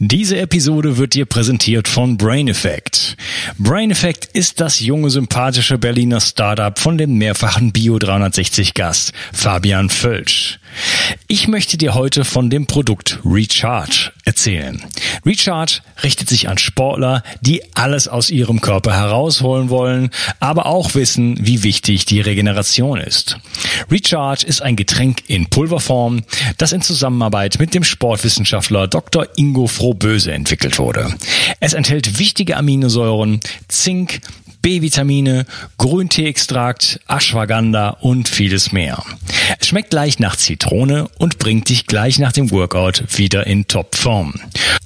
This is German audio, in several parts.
Diese Episode wird dir präsentiert von Brain Effect. Brain Effect ist das junge, sympathische Berliner Startup von dem mehrfachen Bio 360 Gast Fabian Völsch. Ich möchte dir heute von dem Produkt Recharge erzählen. Recharge richtet sich an Sportler, die alles aus ihrem Körper herausholen wollen, aber auch wissen, wie wichtig die Regeneration ist. Recharge ist ein Getränk in Pulverform, das in Zusammenarbeit mit dem Sportwissenschaftler Dr. Ingo Frohböse entwickelt wurde. Es enthält wichtige Aminosäuren, Zink, B-Vitamine, Grünteeextrakt, Ashwagandha und vieles mehr. Es schmeckt leicht nach Zitrone und bringt dich gleich nach dem Workout wieder in Topform.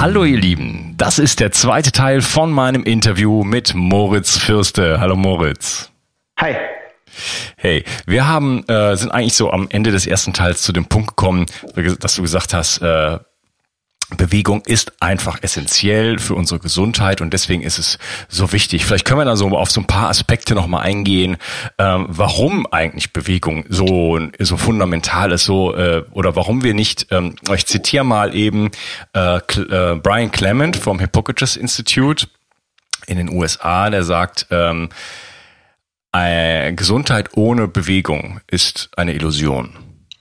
Hallo ihr Lieben, das ist der zweite Teil von meinem Interview mit Moritz Fürste. Hallo Moritz. Hi. Hey, wir haben äh, sind eigentlich so am Ende des ersten Teils zu dem Punkt gekommen, dass du gesagt hast, äh, Bewegung ist einfach essentiell für unsere Gesundheit und deswegen ist es so wichtig. Vielleicht können wir da so auf so ein paar Aspekte nochmal eingehen, ähm, warum eigentlich Bewegung so so fundamental ist, so äh, oder warum wir nicht. Ähm, ich zitiere mal eben äh, äh, Brian Clement vom Hippocrates Institute in den USA, der sagt. Ähm, äh, Gesundheit ohne Bewegung ist eine Illusion.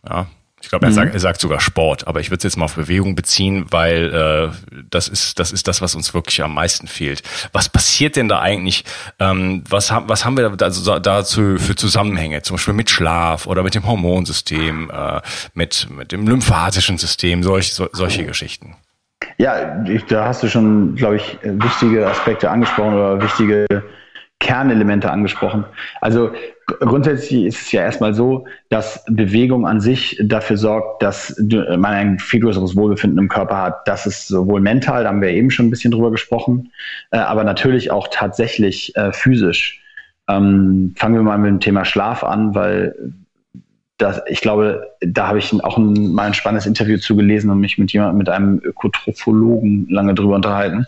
Ja, ich glaube, er, mhm. sagt, er sagt sogar Sport, aber ich würde es jetzt mal auf Bewegung beziehen, weil äh, das ist das ist das, was uns wirklich am meisten fehlt. Was passiert denn da eigentlich? Ähm, was haben was haben wir da, also dazu für Zusammenhänge? Zum Beispiel mit Schlaf oder mit dem Hormonsystem, äh, mit mit dem lymphatischen System, solch, so, solche Geschichten. Ja, ich, da hast du schon, glaube ich, wichtige Aspekte angesprochen oder wichtige Kernelemente angesprochen. Also grundsätzlich ist es ja erstmal so, dass Bewegung an sich dafür sorgt, dass man ein viel größeres Wohlbefinden im Körper hat. Das ist sowohl mental, da haben wir eben schon ein bisschen drüber gesprochen, äh, aber natürlich auch tatsächlich äh, physisch. Ähm, fangen wir mal mit dem Thema Schlaf an, weil das, ich glaube, da habe ich auch ein, mal ein spannendes Interview zugelesen und mich mit jemandem, mit einem Ökotrophologen lange drüber unterhalten.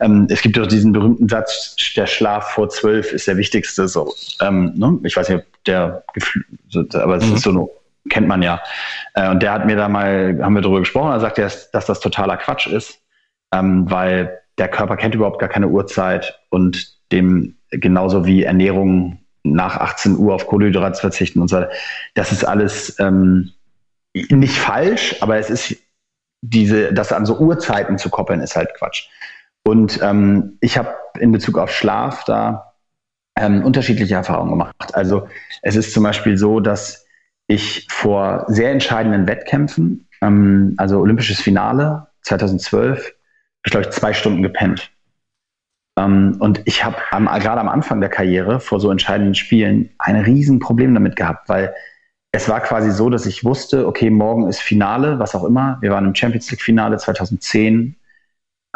Ähm, es gibt doch diesen berühmten Satz, der Schlaf vor zwölf ist der wichtigste. So, ähm, ne? Ich weiß nicht, ob der, aber es mhm. ist so, kennt man ja. Äh, und der hat mir da mal, haben wir darüber gesprochen, da sagt er, dass das totaler Quatsch ist, ähm, weil der Körper kennt überhaupt gar keine Uhrzeit und dem genauso wie Ernährung nach 18 Uhr auf Kohlenhydrate verzichten und so weiter. Das ist alles ähm, nicht falsch, aber es ist diese, das an so Uhrzeiten zu koppeln, ist halt Quatsch. Und ähm, ich habe in Bezug auf Schlaf da ähm, unterschiedliche Erfahrungen gemacht. Also es ist zum Beispiel so, dass ich vor sehr entscheidenden Wettkämpfen, ähm, also Olympisches Finale 2012, ich glaube ich zwei Stunden gepennt. Ähm, und ich habe gerade am Anfang der Karriere vor so entscheidenden Spielen ein Riesenproblem damit gehabt, weil es war quasi so, dass ich wusste, okay, morgen ist Finale, was auch immer. Wir waren im Champions League Finale 2010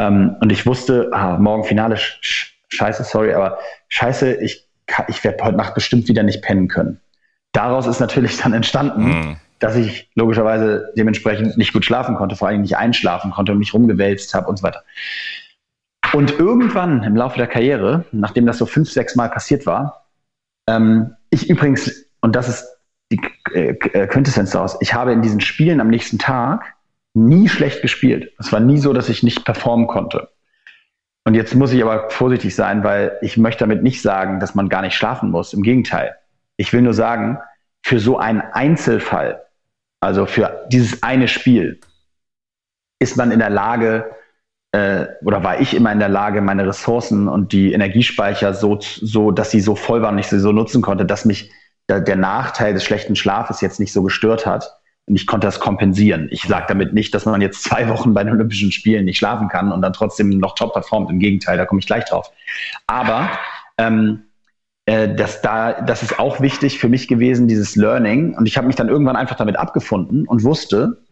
ähm, und ich wusste, ah, morgen Finale, sch scheiße, sorry, aber scheiße, ich, ich werde heute Nacht bestimmt wieder nicht pennen können. Daraus ist natürlich dann entstanden, mhm. dass ich logischerweise dementsprechend nicht gut schlafen konnte, vor allem nicht einschlafen konnte und mich rumgewälzt habe und so weiter. Und irgendwann im Laufe der Karriere, nachdem das so fünf, sechs Mal passiert war, ähm, ich übrigens, und das ist die äh, äh, Quintessenz daraus, ich habe in diesen Spielen am nächsten Tag nie schlecht gespielt. Es war nie so, dass ich nicht performen konnte. Und jetzt muss ich aber vorsichtig sein, weil ich möchte damit nicht sagen, dass man gar nicht schlafen muss. Im Gegenteil. Ich will nur sagen, für so einen Einzelfall, also für dieses eine Spiel, ist man in der Lage, äh, oder war ich immer in der Lage, meine Ressourcen und die Energiespeicher so, so dass sie so voll waren und ich sie so nutzen konnte, dass mich der, der Nachteil des schlechten Schlafes jetzt nicht so gestört hat. Und ich konnte das kompensieren. Ich sage damit nicht, dass man jetzt zwei Wochen bei den Olympischen Spielen nicht schlafen kann und dann trotzdem noch top performt. Im Gegenteil, da komme ich gleich drauf. Aber ähm, äh, das, da, das ist auch wichtig für mich gewesen, dieses Learning. Und ich habe mich dann irgendwann einfach damit abgefunden und wusste,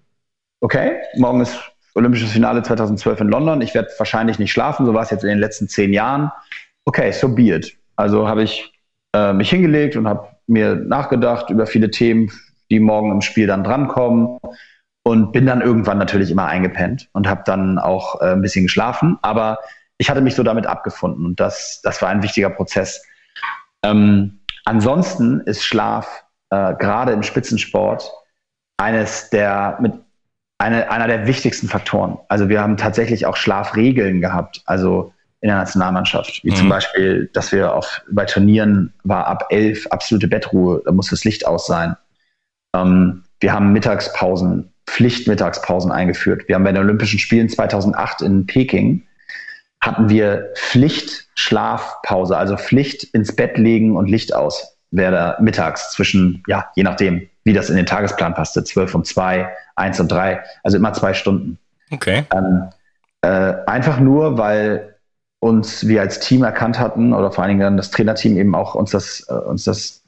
okay, morgen ist Olympisches Finale 2012 in London. Ich werde wahrscheinlich nicht schlafen, so war es jetzt in den letzten zehn Jahren. Okay, so be it. Also habe ich äh, mich hingelegt und habe mir nachgedacht über viele Themen, die morgen im Spiel dann drankommen und bin dann irgendwann natürlich immer eingepennt und habe dann auch äh, ein bisschen geschlafen. Aber ich hatte mich so damit abgefunden und das, das war ein wichtiger Prozess. Ähm, ansonsten ist Schlaf äh, gerade im Spitzensport eines der mit eine, einer der wichtigsten Faktoren. Also wir haben tatsächlich auch Schlafregeln gehabt, also in der Nationalmannschaft, wie mhm. zum Beispiel, dass wir auf, bei Turnieren war ab elf absolute Bettruhe, da muss das Licht aus sein. Ähm, wir haben Mittagspausen, Pflichtmittagspausen eingeführt. Wir haben bei den Olympischen Spielen 2008 in Peking hatten wir Pflichtschlafpause, also Pflicht ins Bett legen und Licht aus, wäre da mittags zwischen, ja, je nachdem, wie das in den Tagesplan passte, 12 und 2, 1 und 3, also immer zwei Stunden. Okay. Ähm, äh, einfach nur, weil uns wir als Team erkannt hatten oder vor allen Dingen dann das Trainerteam eben auch uns das, äh, uns das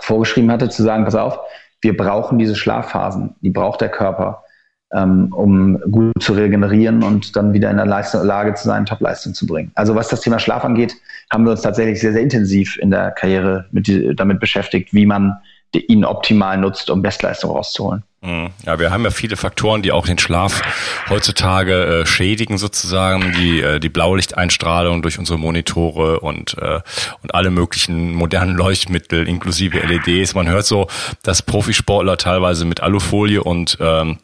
vorgeschrieben hatte, zu sagen, pass auf, wir brauchen diese Schlafphasen, die braucht der Körper, ähm, um gut zu regenerieren und dann wieder in der Leistung, Lage zu sein, Topleistung zu bringen. Also was das Thema Schlaf angeht, haben wir uns tatsächlich sehr, sehr intensiv in der Karriere mit, damit beschäftigt, wie man ihn optimal nutzt, um Bestleistung rauszuholen. Mhm. Ja, wir haben ja viele Faktoren, die auch den Schlaf heutzutage äh, schädigen sozusagen, die äh, die Blaulichteinstrahlung durch unsere Monitore und äh, und alle möglichen modernen Leuchtmittel inklusive LEDs. Man hört so, dass Profisportler teilweise mit Alufolie und ähm,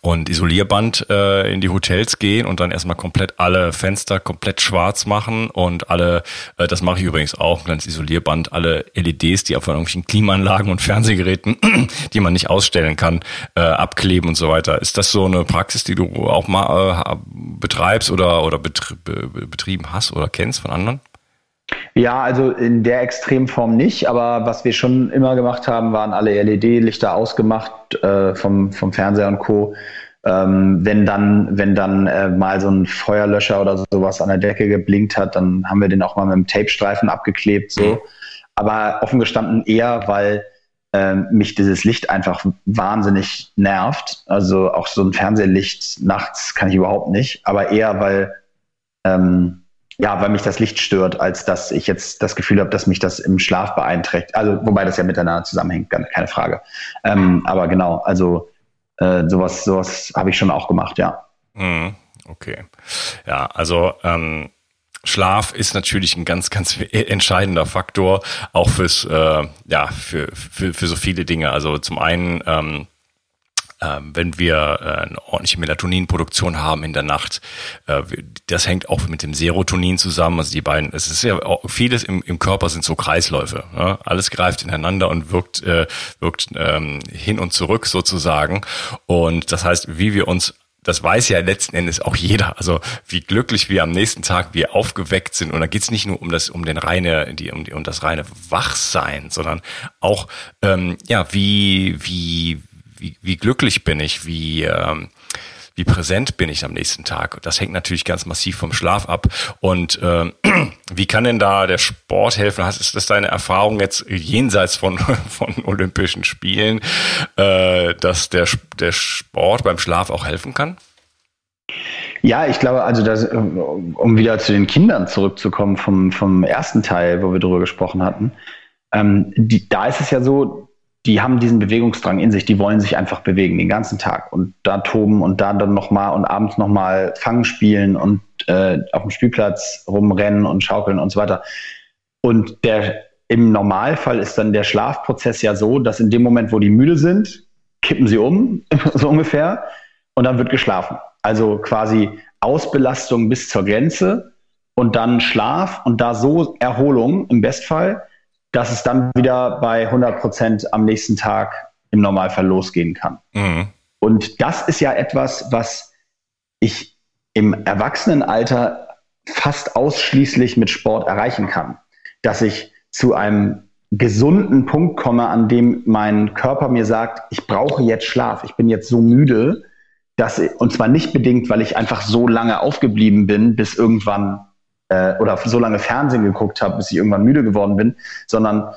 und Isolierband äh, in die Hotels gehen und dann erstmal komplett alle Fenster komplett schwarz machen und alle, äh, das mache ich übrigens auch, ein kleines Isolierband, alle LEDs, die auf irgendwelchen Klimaanlagen und Fernsehgeräten, die man nicht ausstellen kann, äh, abkleben und so weiter. Ist das so eine Praxis, die du auch mal äh, betreibst oder, oder betrieben hast oder kennst von anderen? Ja, also in der Extremform nicht, aber was wir schon immer gemacht haben, waren alle LED-Lichter ausgemacht äh, vom, vom Fernseher und Co. Ähm, wenn dann, wenn dann äh, mal so ein Feuerlöscher oder sowas an der Decke geblinkt hat, dann haben wir den auch mal mit einem Tapestreifen abgeklebt, so. Mhm. Aber offen gestanden eher, weil äh, mich dieses Licht einfach wahnsinnig nervt. Also auch so ein Fernsehlicht nachts kann ich überhaupt nicht, aber eher, weil ähm, ja, weil mich das Licht stört, als dass ich jetzt das Gefühl habe, dass mich das im Schlaf beeinträchtigt. Also, wobei das ja miteinander zusammenhängt, keine Frage. Ähm, aber genau, also äh, sowas, sowas habe ich schon auch gemacht, ja. Mhm, okay. Ja, also ähm, Schlaf ist natürlich ein ganz, ganz entscheidender Faktor, auch fürs, äh, ja, für, für, für so viele Dinge. Also zum einen ähm, wenn wir äh, eine ordentliche Melatoninproduktion haben in der Nacht. Äh, das hängt auch mit dem Serotonin zusammen. Also die beiden, es ist ja auch, vieles im, im Körper sind so Kreisläufe. Ja? Alles greift ineinander und wirkt, äh, wirkt ähm, hin und zurück sozusagen. Und das heißt, wie wir uns das weiß ja letzten Endes auch jeder. Also wie glücklich wir am nächsten Tag wir aufgeweckt sind. Und da geht's nicht nur um das, um den reine, die, um, die, um das reine Wachsein, sondern auch ähm, ja wie wie wie, wie glücklich bin ich, wie, ähm, wie präsent bin ich am nächsten Tag. Das hängt natürlich ganz massiv vom Schlaf ab. Und äh, wie kann denn da der Sport helfen? ist das deine Erfahrung jetzt jenseits von, von Olympischen Spielen, äh, dass der, der Sport beim Schlaf auch helfen kann? Ja, ich glaube, also das, um wieder zu den Kindern zurückzukommen vom, vom ersten Teil, wo wir darüber gesprochen hatten, ähm, die, da ist es ja so, die haben diesen Bewegungsdrang in sich, die wollen sich einfach bewegen den ganzen Tag und da toben und da dann nochmal und abends nochmal Fangen spielen und äh, auf dem Spielplatz rumrennen und schaukeln und so weiter. Und der, im Normalfall ist dann der Schlafprozess ja so, dass in dem Moment, wo die müde sind, kippen sie um, so ungefähr, und dann wird geschlafen. Also quasi Ausbelastung bis zur Grenze und dann Schlaf und da so Erholung im Bestfall dass es dann wieder bei 100 Prozent am nächsten Tag im Normalfall losgehen kann. Mhm. Und das ist ja etwas, was ich im Erwachsenenalter fast ausschließlich mit Sport erreichen kann. Dass ich zu einem gesunden Punkt komme, an dem mein Körper mir sagt, ich brauche jetzt Schlaf, ich bin jetzt so müde, dass, und zwar nicht bedingt, weil ich einfach so lange aufgeblieben bin, bis irgendwann, äh, oder so lange Fernsehen geguckt habe, bis ich irgendwann müde geworden bin, sondern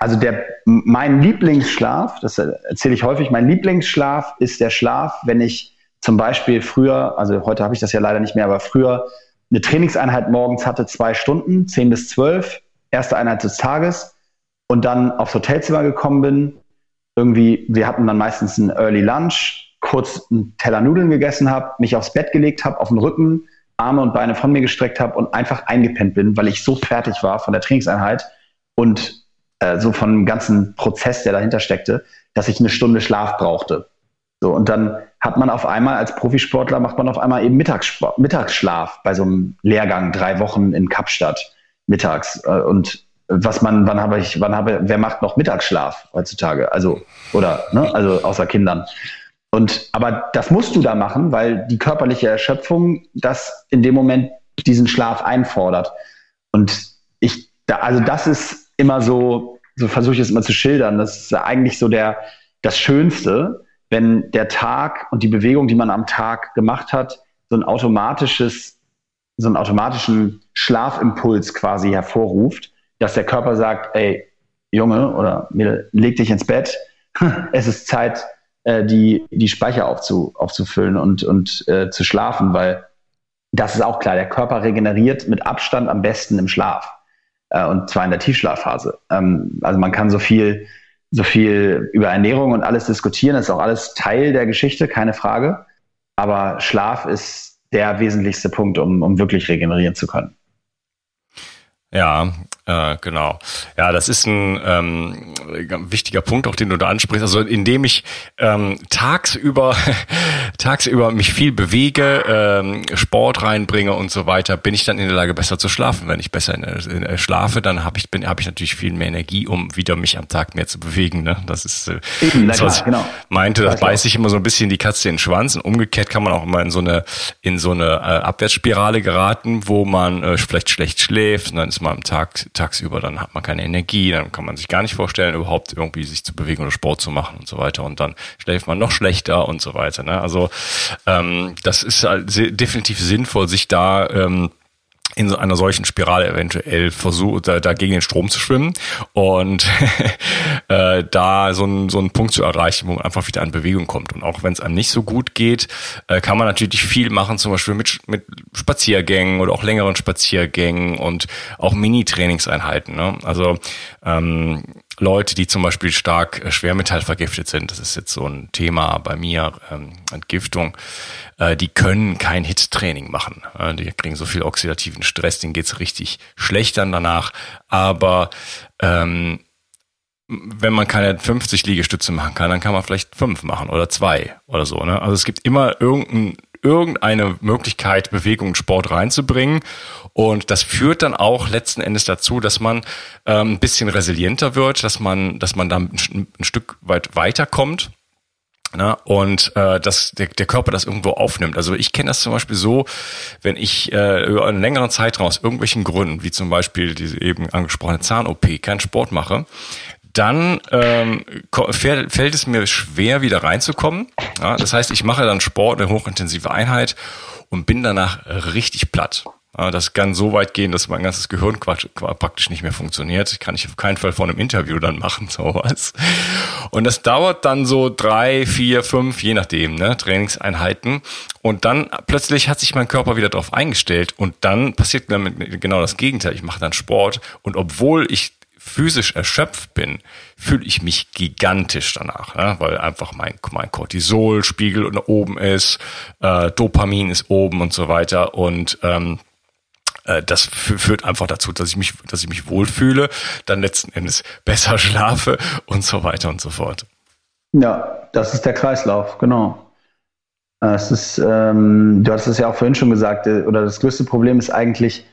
also der, mein Lieblingsschlaf, das erzähle ich häufig, mein Lieblingsschlaf ist der Schlaf, wenn ich zum Beispiel früher, also heute habe ich das ja leider nicht mehr, aber früher eine Trainingseinheit morgens hatte, zwei Stunden, zehn bis zwölf, erste Einheit des Tages und dann aufs Hotelzimmer gekommen bin. Irgendwie, wir hatten dann meistens ein Early Lunch, kurz einen Teller Nudeln gegessen habe, mich aufs Bett gelegt habe, auf den Rücken, Arme und Beine von mir gestreckt habe und einfach eingepennt bin, weil ich so fertig war von der Trainingseinheit und äh, so von dem ganzen Prozess, der dahinter steckte, dass ich eine Stunde Schlaf brauchte. So, und dann hat man auf einmal als Profisportler macht man auf einmal eben Mittagssport, Mittagsschlaf bei so einem Lehrgang, drei Wochen in Kapstadt mittags. Äh, und was man, wann habe ich, wann habe, wer macht noch Mittagsschlaf heutzutage? Also, oder, ne, also außer Kindern. Und, aber das musst du da machen, weil die körperliche Erschöpfung das in dem Moment diesen Schlaf einfordert. Und ich, da, also das ist immer so, so versuche ich es immer zu schildern. Das ist eigentlich so der, das Schönste, wenn der Tag und die Bewegung, die man am Tag gemacht hat, so ein automatisches, so einen automatischen Schlafimpuls quasi hervorruft dass der Körper sagt, ey, Junge oder leg dich ins Bett, es ist Zeit, äh, die, die Speicher aufzu, aufzufüllen und, und äh, zu schlafen, weil das ist auch klar, der Körper regeneriert mit Abstand am besten im Schlaf äh, und zwar in der Tiefschlafphase. Ähm, also man kann so viel, so viel über Ernährung und alles diskutieren, das ist auch alles Teil der Geschichte, keine Frage, aber Schlaf ist der wesentlichste Punkt, um, um wirklich regenerieren zu können. Ja, äh, genau. Ja, das ist ein ähm, wichtiger Punkt, auch den du da ansprichst. Also indem ich ähm, tagsüber tagsüber mich viel bewege, ähm, Sport reinbringe und so weiter, bin ich dann in der Lage, besser zu schlafen. Wenn ich besser in, in, schlafe, dann habe ich bin habe ich natürlich viel mehr Energie, um wieder mich am Tag mehr zu bewegen. Ne? Das ist äh, Eben, das, was ich genau. meinte. Das beißt sich immer so ein bisschen die Katze in den Schwanz. Und umgekehrt kann man auch immer in so eine in so eine äh, Abwärtsspirale geraten, wo man äh, vielleicht schlecht schläft und dann ist man am Tag tagsüber, dann hat man keine Energie, dann kann man sich gar nicht vorstellen, überhaupt irgendwie sich zu bewegen oder Sport zu machen und so weiter. Und dann schläft man noch schlechter und so weiter. Ne? Also ähm, das ist halt definitiv sinnvoll, sich da ähm, in so einer solchen Spirale eventuell versucht, da, da gegen den Strom zu schwimmen und äh, da so einen, so einen Punkt zu erreichen, wo man einfach wieder in Bewegung kommt. Und auch wenn es einem nicht so gut geht, äh, kann man natürlich viel machen, zum Beispiel mit, mit Spaziergängen oder auch längeren Spaziergängen und auch Mini-Trainingseinheiten. Ne? Also ähm, Leute, die zum Beispiel stark äh, schwermetallvergiftet sind, das ist jetzt so ein Thema bei mir, ähm, Entgiftung, äh, die können kein Hit-Training machen. Äh, die kriegen so viel oxidativen Stress, denen geht's richtig schlecht dann danach. Aber ähm, wenn man keine 50 Liegestütze machen kann, dann kann man vielleicht fünf machen oder zwei oder so. Ne? Also es gibt immer irgendein, irgendeine Möglichkeit, Bewegung und Sport reinzubringen. Und das führt dann auch letzten Endes dazu, dass man ähm, ein bisschen resilienter wird, dass man, dass man dann ein, ein Stück weit weiterkommt. Ne? Und äh, dass der, der Körper das irgendwo aufnimmt. Also ich kenne das zum Beispiel so, wenn ich äh, über einen längeren Zeitraum aus irgendwelchen Gründen, wie zum Beispiel diese eben angesprochene Zahn-OP, keinen Sport mache, dann ähm, fällt, fällt es mir schwer, wieder reinzukommen. Ja, das heißt, ich mache dann Sport, eine hochintensive Einheit und bin danach richtig platt. Das kann so weit gehen, dass mein ganzes Gehirn praktisch nicht mehr funktioniert. Kann ich auf keinen Fall vor einem Interview dann machen, sowas. Und das dauert dann so drei, vier, fünf, je nachdem, ne, Trainingseinheiten. Und dann plötzlich hat sich mein Körper wieder darauf eingestellt und dann passiert genau das Gegenteil. Ich mache dann Sport und obwohl ich physisch erschöpft bin, fühle ich mich gigantisch danach, ne? weil einfach mein, mein Cortisolspiegel oben ist, äh, Dopamin ist oben und so weiter und ähm, äh, das führt einfach dazu, dass ich mich, dass ich mich wohlfühle, dann letzten Endes besser schlafe und so weiter und so fort. Ja, das ist der Kreislauf, genau. Es ist, ähm, du hast es ja auch vorhin schon gesagt, äh, oder das größte Problem ist eigentlich,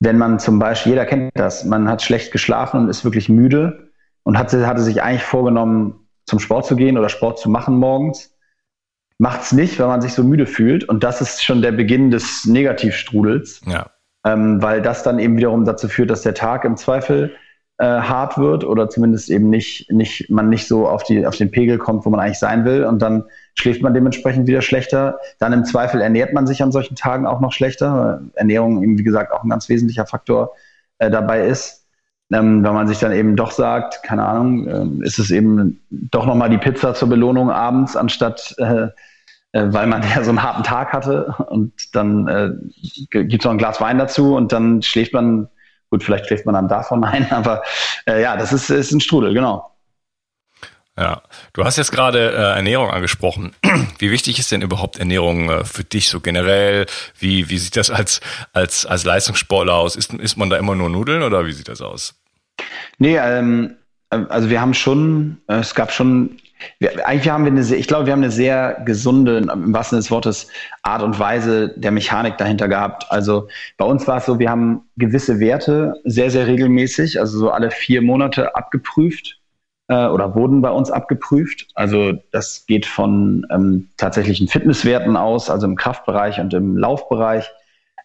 wenn man zum Beispiel, jeder kennt das, man hat schlecht geschlafen und ist wirklich müde und hatte, hatte sich eigentlich vorgenommen, zum Sport zu gehen oder Sport zu machen morgens macht's nicht, weil man sich so müde fühlt. Und das ist schon der Beginn des Negativstrudels. Ja. Ähm, weil das dann eben wiederum dazu führt, dass der Tag im Zweifel äh, hart wird oder zumindest eben nicht, nicht, man nicht so auf, die, auf den Pegel kommt, wo man eigentlich sein will. Und dann schläft man dementsprechend wieder schlechter. Dann im Zweifel ernährt man sich an solchen Tagen auch noch schlechter. Ernährung eben, wie gesagt, auch ein ganz wesentlicher Faktor äh, dabei ist. Ähm, wenn man sich dann eben doch sagt, keine Ahnung, äh, ist es eben doch nochmal die Pizza zur Belohnung abends, anstatt äh, äh, weil man ja so einen harten Tag hatte und dann äh, gibt es noch ein Glas Wein dazu und dann schläft man, gut, vielleicht schläft man dann davon ein, aber äh, ja, das ist, ist ein Strudel, genau. Ja, du hast jetzt gerade äh, Ernährung angesprochen. Wie wichtig ist denn überhaupt Ernährung äh, für dich so generell? Wie, wie sieht das als, als, als Leistungssportler aus? Ist, ist man da immer nur Nudeln oder wie sieht das aus? Nee, ähm, also wir haben schon, äh, es gab schon, wir, eigentlich haben wir eine ich glaube, wir haben eine sehr gesunde, im wahrsten Sinne des Wortes, Art und Weise der Mechanik dahinter gehabt. Also bei uns war es so, wir haben gewisse Werte sehr, sehr regelmäßig, also so alle vier Monate abgeprüft äh, oder wurden bei uns abgeprüft. Also das geht von ähm, tatsächlichen Fitnesswerten aus, also im Kraftbereich und im Laufbereich,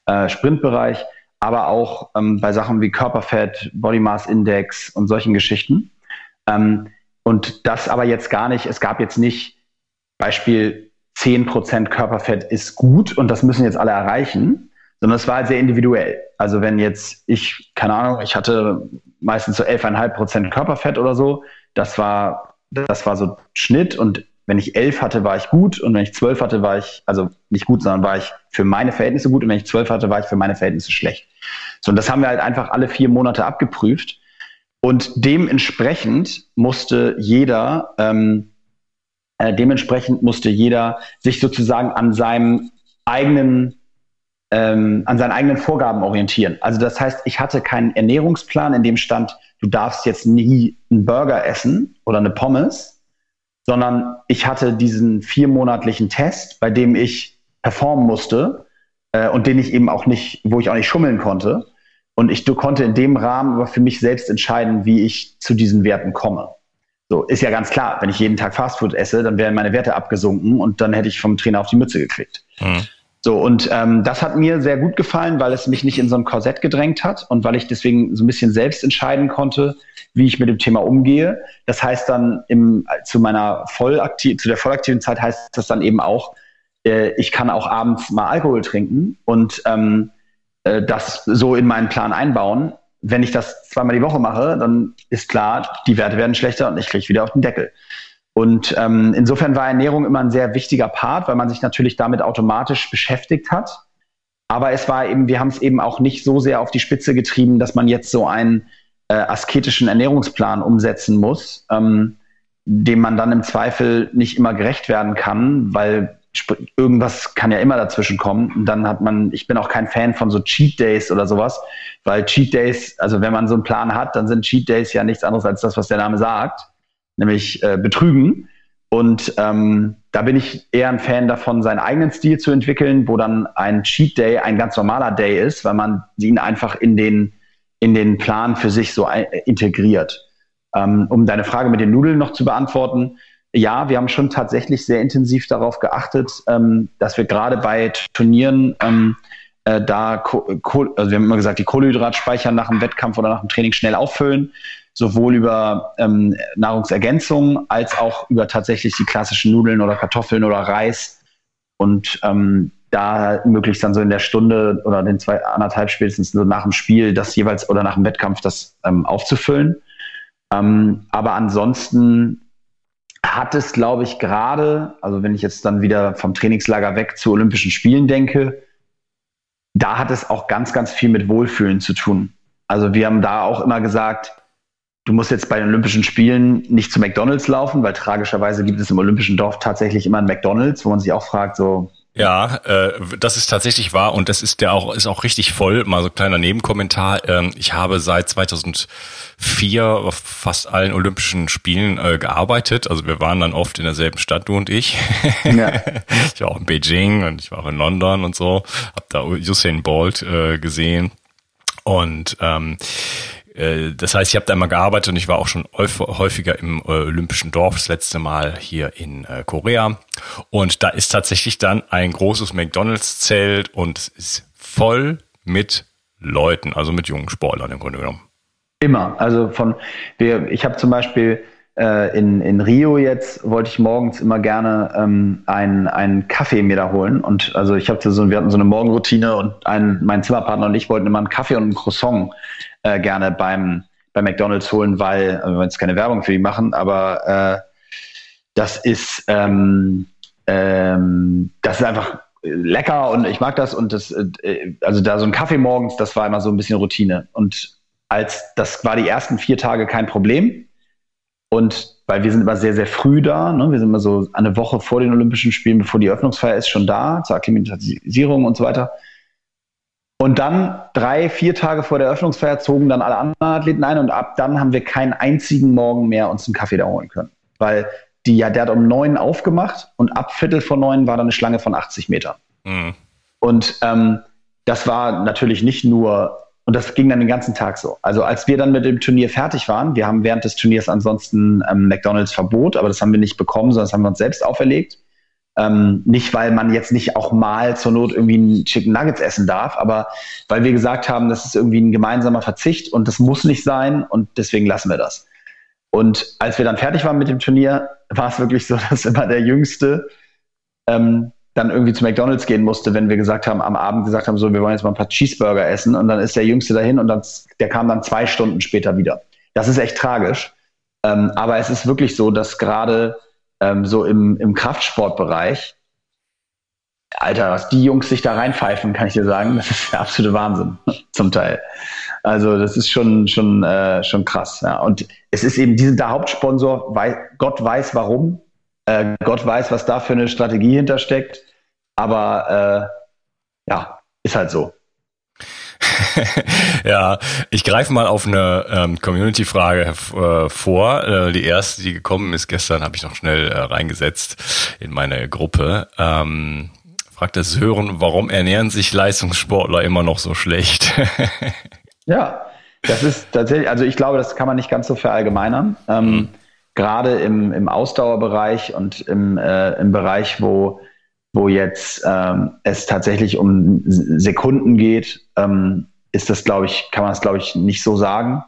äh, Sprintbereich, aber auch ähm, bei Sachen wie Körperfett, Body Mass Index und solchen Geschichten. Ähm, und das aber jetzt gar nicht, es gab jetzt nicht Beispiel 10% Körperfett ist gut und das müssen jetzt alle erreichen, sondern es war halt sehr individuell. Also wenn jetzt ich, keine Ahnung, ich hatte meistens so 11,5% Körperfett oder so, das war, das war so Schnitt. Und wenn ich elf hatte, war ich gut. Und wenn ich zwölf hatte, war ich, also nicht gut, sondern war ich für meine Verhältnisse gut. Und wenn ich zwölf hatte, war ich für meine Verhältnisse schlecht. So, und das haben wir halt einfach alle vier Monate abgeprüft und dementsprechend musste jeder, ähm, äh, dementsprechend musste jeder sich sozusagen an seinem eigenen ähm, an seinen eigenen Vorgaben orientieren. Also das heißt, ich hatte keinen Ernährungsplan, in dem stand, du darfst jetzt nie einen Burger essen oder eine Pommes, sondern ich hatte diesen viermonatlichen Test, bei dem ich performen musste äh, und den ich eben auch nicht, wo ich auch nicht schummeln konnte. Und ich konnte in dem Rahmen aber für mich selbst entscheiden, wie ich zu diesen Werten komme. So, ist ja ganz klar, wenn ich jeden Tag Fastfood esse, dann wären meine Werte abgesunken und dann hätte ich vom Trainer auf die Mütze gekriegt. Mhm. So, und ähm, das hat mir sehr gut gefallen, weil es mich nicht in so ein Korsett gedrängt hat und weil ich deswegen so ein bisschen selbst entscheiden konnte, wie ich mit dem Thema umgehe. Das heißt dann im, zu meiner vollaktiv, zu der vollaktiven Zeit heißt das dann eben auch, äh, ich kann auch abends mal Alkohol trinken und ähm, äh, das so in meinen Plan einbauen. Wenn ich das zweimal die Woche mache, dann ist klar, die Werte werden schlechter und ich kriege wieder auf den Deckel. Und ähm, insofern war Ernährung immer ein sehr wichtiger Part, weil man sich natürlich damit automatisch beschäftigt hat. Aber es war eben, wir haben es eben auch nicht so sehr auf die Spitze getrieben, dass man jetzt so einen äh, asketischen Ernährungsplan umsetzen muss, ähm, dem man dann im Zweifel nicht immer gerecht werden kann, weil irgendwas kann ja immer dazwischen kommen. Und dann hat man, ich bin auch kein Fan von so Cheat Days oder sowas, weil Cheat Days, also wenn man so einen Plan hat, dann sind Cheat Days ja nichts anderes als das, was der Name sagt nämlich äh, betrügen. Und ähm, da bin ich eher ein Fan davon, seinen eigenen Stil zu entwickeln, wo dann ein Cheat Day ein ganz normaler Day ist, weil man ihn einfach in den, in den Plan für sich so integriert. Ähm, um deine Frage mit den Nudeln noch zu beantworten, ja, wir haben schon tatsächlich sehr intensiv darauf geachtet, ähm, dass wir gerade bei Turnieren ähm, äh, da, also wir haben immer gesagt, die Kohlenhydratspeicher nach dem Wettkampf oder nach dem Training schnell auffüllen sowohl über ähm, Nahrungsergänzung als auch über tatsächlich die klassischen Nudeln oder Kartoffeln oder Reis. Und ähm, da möglichst dann so in der Stunde oder den zwei, anderthalb spätestens so nach dem Spiel das jeweils oder nach dem Wettkampf das ähm, aufzufüllen. Ähm, aber ansonsten hat es, glaube ich, gerade, also wenn ich jetzt dann wieder vom Trainingslager weg zu Olympischen Spielen denke, da hat es auch ganz, ganz viel mit Wohlfühlen zu tun. Also wir haben da auch immer gesagt, du musst jetzt bei den Olympischen Spielen nicht zu McDonalds laufen, weil tragischerweise gibt es im Olympischen Dorf tatsächlich immer ein McDonalds, wo man sich auch fragt, so. Ja, äh, das ist tatsächlich wahr und das ist der auch ist auch richtig voll. Mal so ein kleiner Nebenkommentar. Ähm, ich habe seit 2004 auf fast allen Olympischen Spielen äh, gearbeitet. Also wir waren dann oft in derselben Stadt, du und ich. Ja. ich war auch in Beijing und ich war auch in London und so. Hab da Usain Bolt äh, gesehen und ähm, äh, das heißt, ich habe da immer gearbeitet und ich war auch schon häufiger im äh, Olympischen Dorf, das letzte Mal hier in äh, Korea. Und da ist tatsächlich dann ein großes McDonalds-Zelt und es ist voll mit Leuten, also mit jungen Sportlern im Grunde genommen. Immer. Also von, wir, ich habe zum Beispiel äh, in, in Rio jetzt, wollte ich morgens immer gerne ähm, einen, einen Kaffee mir da holen. Und also ich habe so, wir hatten so eine Morgenroutine und ein, mein Zimmerpartner und ich wollten immer einen Kaffee und einen Croissant äh, gerne beim, bei McDonalds holen, weil, also wir jetzt keine Werbung für die machen, aber äh, das ist, ähm, ähm, das ist einfach lecker und ich mag das und das, äh, also da so ein Kaffee morgens, das war immer so ein bisschen Routine. Und als das war die ersten vier Tage kein Problem. Und weil wir sind immer sehr, sehr früh da, ne? wir sind immer so eine Woche vor den Olympischen Spielen, bevor die Öffnungsfeier ist, schon da, zur Akklimatisierung und so weiter. Und dann drei, vier Tage vor der Öffnungsfeier zogen dann alle anderen Athleten ein und ab dann haben wir keinen einzigen Morgen mehr uns einen Kaffee da holen können. Weil die, ja, der hat um neun aufgemacht und ab Viertel vor neun war dann eine Schlange von 80 Metern. Mhm. Und ähm, das war natürlich nicht nur, und das ging dann den ganzen Tag so. Also als wir dann mit dem Turnier fertig waren, wir haben während des Turniers ansonsten ähm, McDonalds Verbot, aber das haben wir nicht bekommen, sondern das haben wir uns selbst auferlegt. Ähm, nicht, weil man jetzt nicht auch mal zur Not irgendwie ein Chicken Nuggets essen darf, aber weil wir gesagt haben, das ist irgendwie ein gemeinsamer Verzicht und das muss nicht sein und deswegen lassen wir das. Und als wir dann fertig waren mit dem Turnier, war es wirklich so, dass immer der Jüngste ähm, dann irgendwie zu McDonalds gehen musste, wenn wir gesagt haben, am Abend gesagt haben, so, wir wollen jetzt mal ein paar Cheeseburger essen und dann ist der Jüngste dahin und dann, der kam dann zwei Stunden später wieder. Das ist echt tragisch. Ähm, aber es ist wirklich so, dass gerade ähm, so im, im Kraftsportbereich, Alter, was die Jungs sich da reinpfeifen, kann ich dir sagen, das ist der absolute Wahnsinn zum Teil. Also das ist schon schon äh, schon krass. Ja. Und es ist eben diesen der Hauptsponsor, weil Gott weiß warum, äh, Gott weiß, was da für eine Strategie hintersteckt. Aber äh, ja, ist halt so. ja, ich greife mal auf eine ähm, Community-Frage äh, vor. Äh, die erste, die gekommen ist gestern, habe ich noch schnell äh, reingesetzt in meine Gruppe. Ähm, fragt das Hören, warum ernähren sich Leistungssportler immer noch so schlecht? ja, das ist tatsächlich, also ich glaube, das kann man nicht ganz so verallgemeinern. Ähm, mhm. Gerade im, im Ausdauerbereich und im, äh, im Bereich, wo wo jetzt ähm, es tatsächlich um Sekunden geht, ähm, ist das, glaube ich, kann man das, glaube ich, nicht so sagen.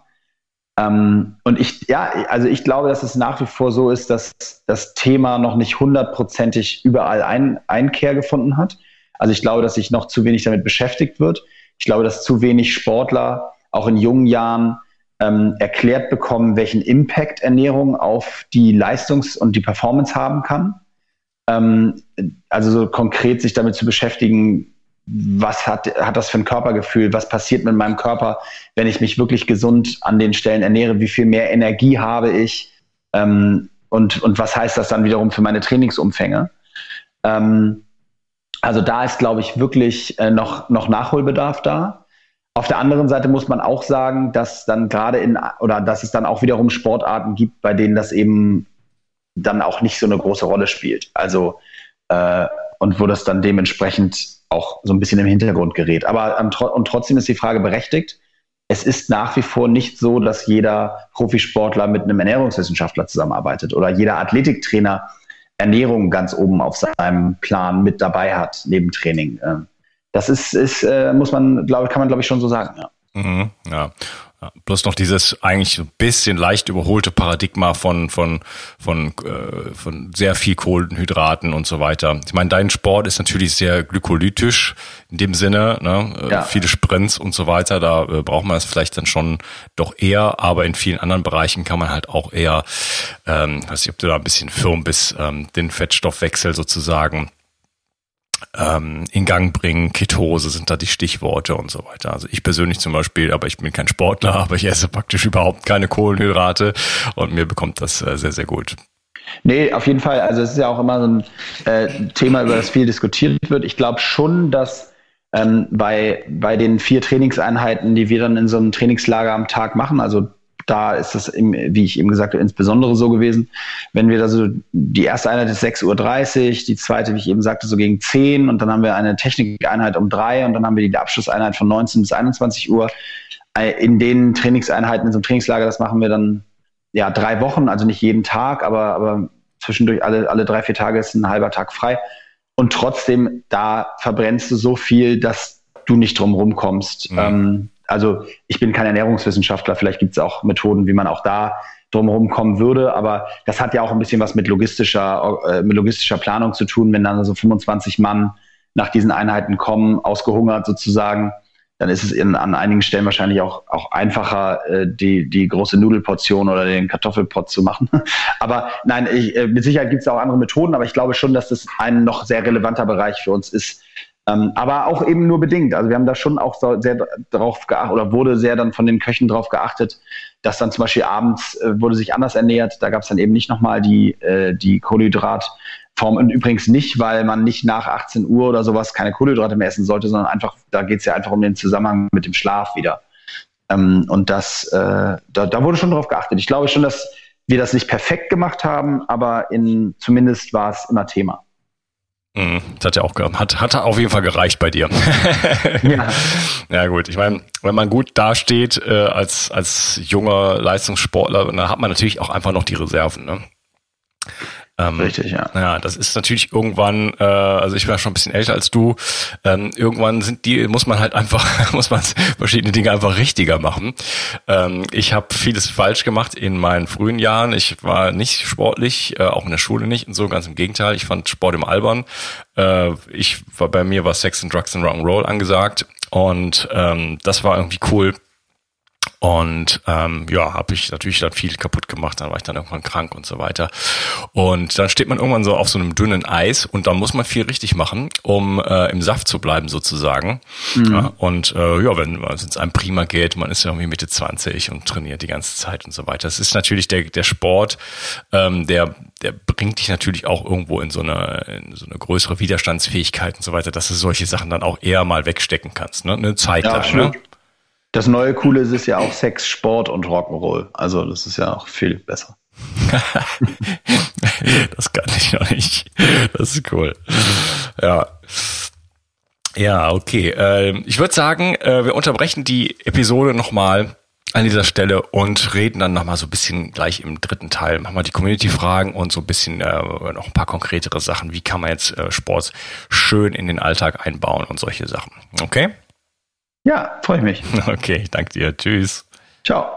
Ähm, und ich, ja, also ich glaube, dass es nach wie vor so ist, dass das Thema noch nicht hundertprozentig überall ein, Einkehr gefunden hat. Also ich glaube, dass sich noch zu wenig damit beschäftigt wird. Ich glaube, dass zu wenig Sportler auch in jungen Jahren ähm, erklärt bekommen, welchen Impact Ernährung auf die Leistungs- und die Performance haben kann. Ähm, also so konkret sich damit zu beschäftigen, was hat, hat das für ein Körpergefühl, was passiert mit meinem Körper, wenn ich mich wirklich gesund an den Stellen ernähre, wie viel mehr Energie habe ich ähm, und, und was heißt das dann wiederum für meine Trainingsumfänge. Ähm, also da ist, glaube ich, wirklich äh, noch, noch Nachholbedarf da. Auf der anderen Seite muss man auch sagen, dass dann gerade in oder dass es dann auch wiederum Sportarten gibt, bei denen das eben dann auch nicht so eine große Rolle spielt. Also äh, und wo das dann dementsprechend auch so ein bisschen im Hintergrund gerät. Aber und trotzdem ist die Frage berechtigt. Es ist nach wie vor nicht so, dass jeder Profisportler mit einem Ernährungswissenschaftler zusammenarbeitet oder jeder Athletiktrainer Ernährung ganz oben auf seinem Plan mit dabei hat neben Training. Ähm, das ist, ist äh, muss man, glaube kann man glaube ich schon so sagen. Ja. Mhm, ja. Ja, bloß noch dieses eigentlich so ein bisschen leicht überholte Paradigma von, von, von, äh, von sehr viel Kohlenhydraten und so weiter. Ich meine, dein Sport ist natürlich sehr glykolytisch in dem Sinne, ne? Äh, ja. viele Sprints und so weiter. Da äh, braucht man es vielleicht dann schon doch eher, aber in vielen anderen Bereichen kann man halt auch eher, ähm, weiß nicht, ob du da ein bisschen firm bist, ähm, den Fettstoffwechsel sozusagen ähm, in Gang bringen, Ketose sind da die Stichworte und so weiter. Also ich persönlich zum Beispiel, aber ich bin kein Sportler, aber ich esse praktisch überhaupt keine Kohlenhydrate und mir bekommt das äh, sehr, sehr gut. Nee, auf jeden Fall. Also es ist ja auch immer so ein äh, Thema, über das viel diskutiert wird. Ich glaube schon, dass ähm, bei, bei den vier Trainingseinheiten, die wir dann in so einem Trainingslager am Tag machen, also da ist es, wie ich eben gesagt habe, insbesondere so gewesen. Wenn wir da so, die erste Einheit ist 6.30 Uhr, die zweite, wie ich eben sagte, so gegen 10 und dann haben wir eine Technikeinheit um 3 und dann haben wir die Abschlusseinheit von 19 bis 21 Uhr. in den Trainingseinheiten, in so einem Trainingslager, das machen wir dann ja drei Wochen, also nicht jeden Tag, aber, aber zwischendurch alle, alle drei, vier Tage ist ein halber Tag frei. Und trotzdem, da verbrennst du so viel, dass du nicht drum rumkommst. Mhm. Ähm, also ich bin kein Ernährungswissenschaftler, vielleicht gibt es auch Methoden, wie man auch da drumherum kommen würde, aber das hat ja auch ein bisschen was mit logistischer, äh, mit logistischer Planung zu tun, wenn dann so 25 Mann nach diesen Einheiten kommen, ausgehungert sozusagen, dann ist es in, an einigen Stellen wahrscheinlich auch, auch einfacher, äh, die, die große Nudelportion oder den Kartoffelpot zu machen. aber nein, ich, äh, mit Sicherheit gibt es auch andere Methoden, aber ich glaube schon, dass das ein noch sehr relevanter Bereich für uns ist. Ähm, aber auch eben nur bedingt. Also wir haben da schon auch so sehr darauf geachtet oder wurde sehr dann von den Köchen darauf geachtet, dass dann zum Beispiel abends äh, wurde sich anders ernährt. Da gab es dann eben nicht nochmal die, äh, die Kohlenhydrat Form. Und übrigens nicht, weil man nicht nach 18 Uhr oder sowas keine Kohlenhydrate mehr essen sollte, sondern einfach, da geht es ja einfach um den Zusammenhang mit dem Schlaf wieder. Ähm, und das, äh, da, da wurde schon drauf geachtet. Ich glaube schon, dass wir das nicht perfekt gemacht haben, aber in, zumindest war es immer Thema. Mhm, das hat ja auch hat, hat auf jeden Fall gereicht bei dir. ja. ja gut, ich meine, wenn man gut dasteht äh, als als junger Leistungssportler, dann hat man natürlich auch einfach noch die Reserven. Ne? Ähm, Richtig, ja. Ja, das ist natürlich irgendwann, äh, also ich bin ja schon ein bisschen älter als du, ähm, irgendwann sind die, muss man halt einfach, muss man verschiedene Dinge einfach richtiger machen. Ähm, ich habe vieles falsch gemacht in meinen frühen Jahren. Ich war nicht sportlich, äh, auch in der Schule nicht und so, ganz im Gegenteil. Ich fand Sport im Albern. Äh, ich war bei mir war Sex and Drugs and Rock'n'Roll angesagt und ähm, das war irgendwie cool und ähm, ja, habe ich natürlich dann viel kaputt gemacht, dann war ich dann irgendwann krank und so weiter. Und dann steht man irgendwann so auf so einem dünnen Eis und dann muss man viel richtig machen, um äh, im Saft zu bleiben sozusagen. Mhm. Ja, und äh, ja, wenn es einem prima geht, man ist ja irgendwie Mitte 20 und trainiert die ganze Zeit und so weiter. Das ist natürlich der, der Sport, ähm, der, der bringt dich natürlich auch irgendwo in so eine, in so eine größere Widerstandsfähigkeit und so weiter, dass du solche Sachen dann auch eher mal wegstecken kannst, ne? Eine Zeit ja, lang. Ne? Das neue Coole ist, ist ja auch Sex, Sport und Rock'n'Roll. Also das ist ja auch viel besser. das kann ich noch nicht. Das ist cool. Ja. Ja, okay. Ähm, ich würde sagen, äh, wir unterbrechen die Episode nochmal an dieser Stelle und reden dann nochmal so ein bisschen gleich im dritten Teil. Machen wir die Community-Fragen und so ein bisschen äh, noch ein paar konkretere Sachen. Wie kann man jetzt äh, Sport schön in den Alltag einbauen und solche Sachen. Okay? Ja, freue ich mich. Okay, danke dir. Tschüss. Ciao.